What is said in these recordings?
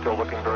still looking very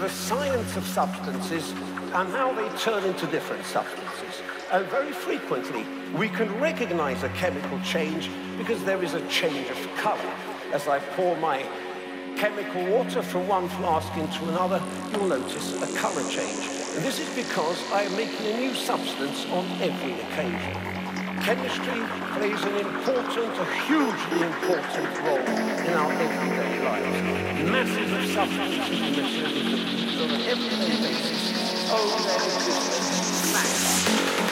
the science of substances and how they turn into different substances. And very frequently, we can recognize a chemical change because there is a change of color. As I pour my chemical water from one flask into another, you'll notice a color change. And this is because I am making a new substance on every occasion. Chemistry plays an important, a hugely important role in our everyday lives. Masses of substances use on an everyday basis their existence to